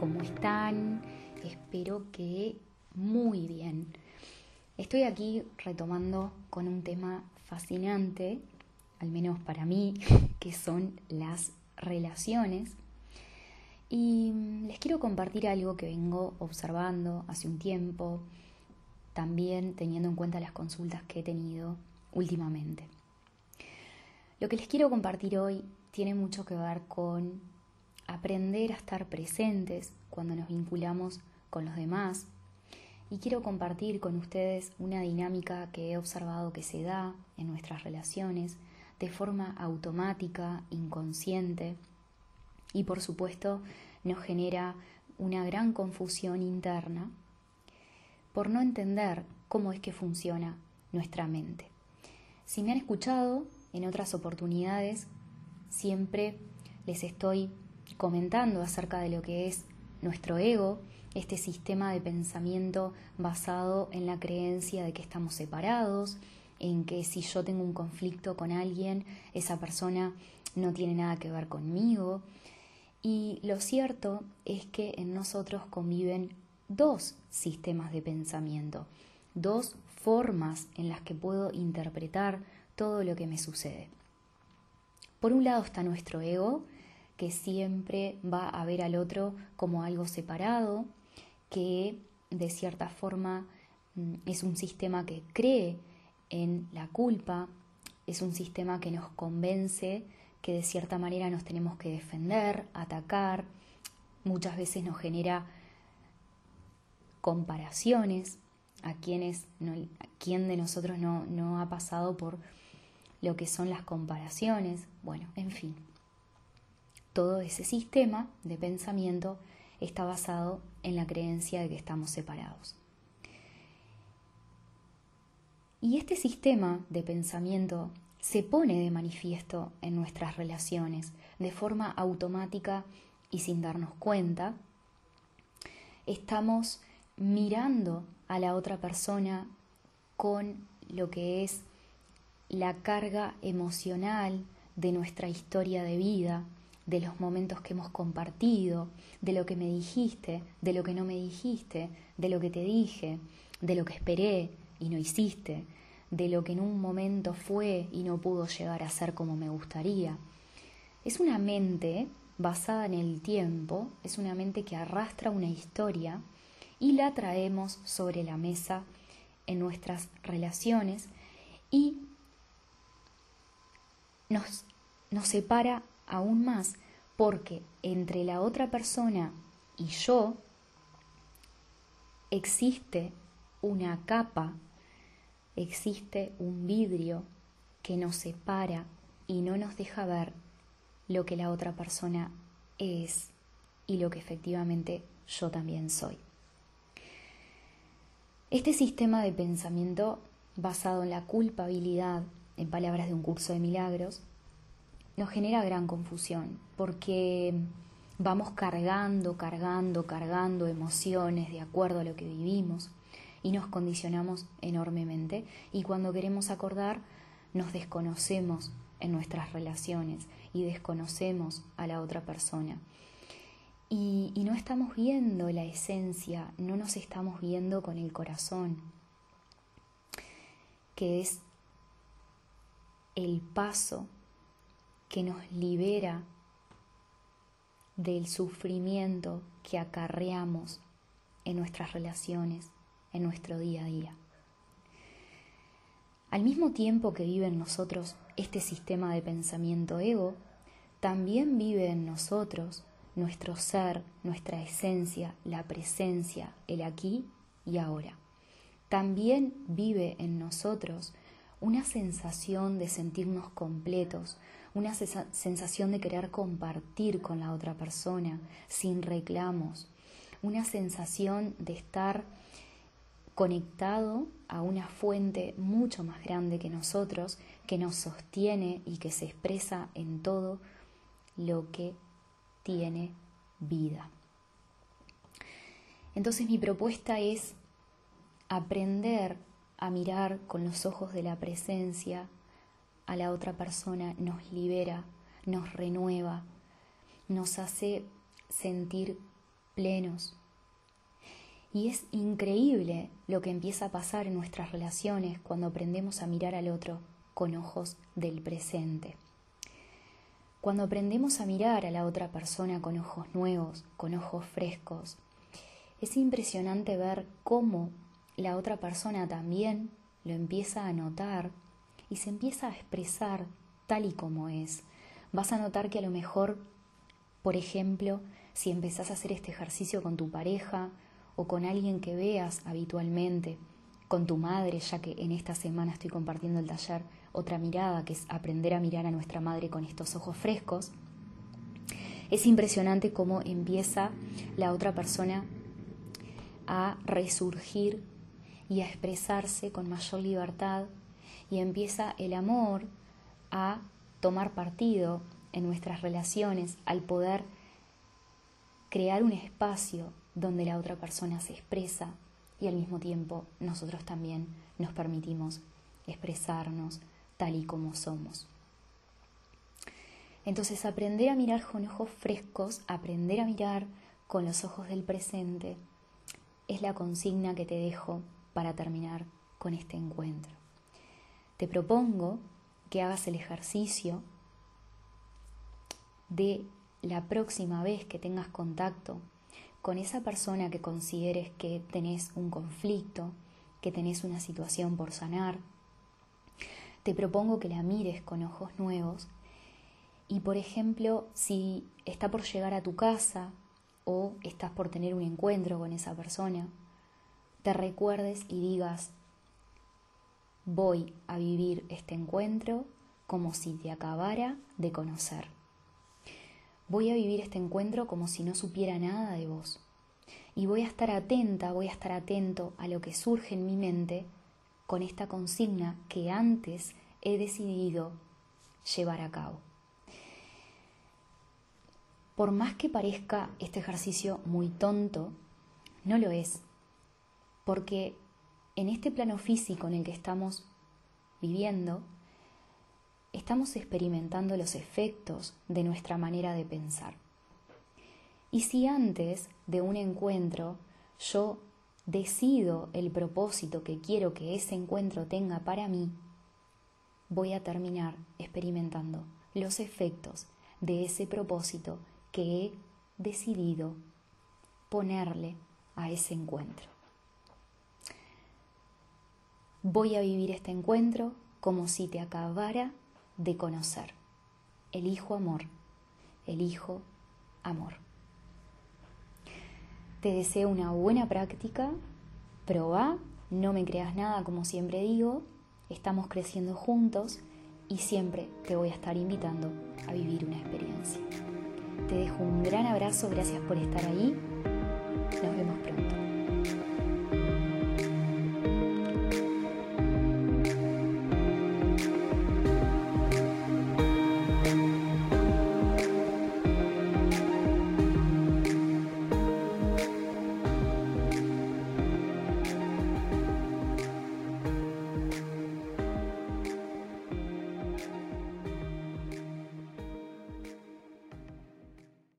¿cómo están? Espero que muy bien. Estoy aquí retomando con un tema fascinante, al menos para mí, que son las relaciones. Y les quiero compartir algo que vengo observando hace un tiempo, también teniendo en cuenta las consultas que he tenido últimamente. Lo que les quiero compartir hoy tiene mucho que ver con aprender a estar presentes cuando nos vinculamos con los demás. Y quiero compartir con ustedes una dinámica que he observado que se da en nuestras relaciones de forma automática, inconsciente, y por supuesto nos genera una gran confusión interna por no entender cómo es que funciona nuestra mente. Si me han escuchado en otras oportunidades, siempre les estoy comentando acerca de lo que es nuestro ego, este sistema de pensamiento basado en la creencia de que estamos separados, en que si yo tengo un conflicto con alguien, esa persona no tiene nada que ver conmigo. Y lo cierto es que en nosotros conviven dos sistemas de pensamiento, dos formas en las que puedo interpretar todo lo que me sucede. Por un lado está nuestro ego, que siempre va a ver al otro como algo separado, que de cierta forma mm, es un sistema que cree en la culpa, es un sistema que nos convence que de cierta manera nos tenemos que defender, atacar, muchas veces nos genera comparaciones a quienes a quién de nosotros no, no ha pasado por lo que son las comparaciones, bueno, en fin. Todo ese sistema de pensamiento está basado en la creencia de que estamos separados. Y este sistema de pensamiento se pone de manifiesto en nuestras relaciones de forma automática y sin darnos cuenta. Estamos mirando a la otra persona con lo que es la carga emocional de nuestra historia de vida, de los momentos que hemos compartido, de lo que me dijiste, de lo que no me dijiste, de lo que te dije, de lo que esperé y no hiciste, de lo que en un momento fue y no pudo llegar a ser como me gustaría. Es una mente basada en el tiempo, es una mente que arrastra una historia y la traemos sobre la mesa en nuestras relaciones y nos, nos separa aún más porque entre la otra persona y yo existe una capa, existe un vidrio que nos separa y no nos deja ver lo que la otra persona es y lo que efectivamente yo también soy. Este sistema de pensamiento basado en la culpabilidad en palabras de un curso de milagros, nos genera gran confusión, porque vamos cargando, cargando, cargando emociones de acuerdo a lo que vivimos y nos condicionamos enormemente y cuando queremos acordar nos desconocemos en nuestras relaciones y desconocemos a la otra persona. Y, y, no estamos viendo la esencia, no nos estamos viendo con el corazón, que es el paso que nos libera del sufrimiento que acarreamos en nuestras relaciones, en nuestro día a día. Al mismo tiempo que vive en nosotros este sistema de pensamiento ego, también vive en nosotros nuestro ser, nuestra esencia, la presencia, el aquí y ahora. También vive en nosotros una sensación de sentirnos completos, una sensación de querer compartir con la otra persona sin reclamos, una sensación de estar conectado a una fuente mucho más grande que nosotros, que nos sostiene y que se expresa en todo lo que tiene vida. Entonces mi propuesta es aprender a mirar con los ojos de la presencia a la otra persona nos libera, nos renueva, nos hace sentir plenos. Y es increíble lo que empieza a pasar en nuestras relaciones cuando aprendemos a mirar al otro con ojos del presente. Cuando aprendemos a mirar a la otra persona con ojos nuevos, con ojos frescos, es impresionante ver cómo la otra persona también lo empieza a notar y se empieza a expresar tal y como es. Vas a notar que a lo mejor, por ejemplo, si empezás a hacer este ejercicio con tu pareja o con alguien que veas habitualmente, con tu madre, ya que en esta semana estoy compartiendo el taller Otra mirada, que es aprender a mirar a nuestra madre con estos ojos frescos, es impresionante cómo empieza la otra persona a resurgir y a expresarse con mayor libertad y empieza el amor a tomar partido en nuestras relaciones al poder crear un espacio donde la otra persona se expresa y al mismo tiempo nosotros también nos permitimos expresarnos tal y como somos. Entonces aprender a mirar con ojos frescos, aprender a mirar con los ojos del presente, es la consigna que te dejo para terminar con este encuentro. Te propongo que hagas el ejercicio de la próxima vez que tengas contacto con esa persona que consideres que tenés un conflicto, que tenés una situación por sanar. Te propongo que la mires con ojos nuevos y, por ejemplo, si está por llegar a tu casa o estás por tener un encuentro con esa persona, te recuerdes y digas, voy a vivir este encuentro como si te acabara de conocer. Voy a vivir este encuentro como si no supiera nada de vos. Y voy a estar atenta, voy a estar atento a lo que surge en mi mente con esta consigna que antes he decidido llevar a cabo. Por más que parezca este ejercicio muy tonto, no lo es, porque en este plano físico en el que estamos viviendo, estamos experimentando los efectos de nuestra manera de pensar. Y si antes de un encuentro yo decido el propósito que quiero que ese encuentro tenga para mí, voy a terminar experimentando los efectos de ese propósito que he decidido ponerle a ese encuentro. Voy a vivir este encuentro como si te acabara de conocer. Elijo amor, elijo amor. Te deseo una buena práctica, proba, no me creas nada como siempre digo, estamos creciendo juntos y siempre te voy a estar invitando a vivir una experiencia. Te dejo un gran abrazo, gracias por estar ahí. Nos vemos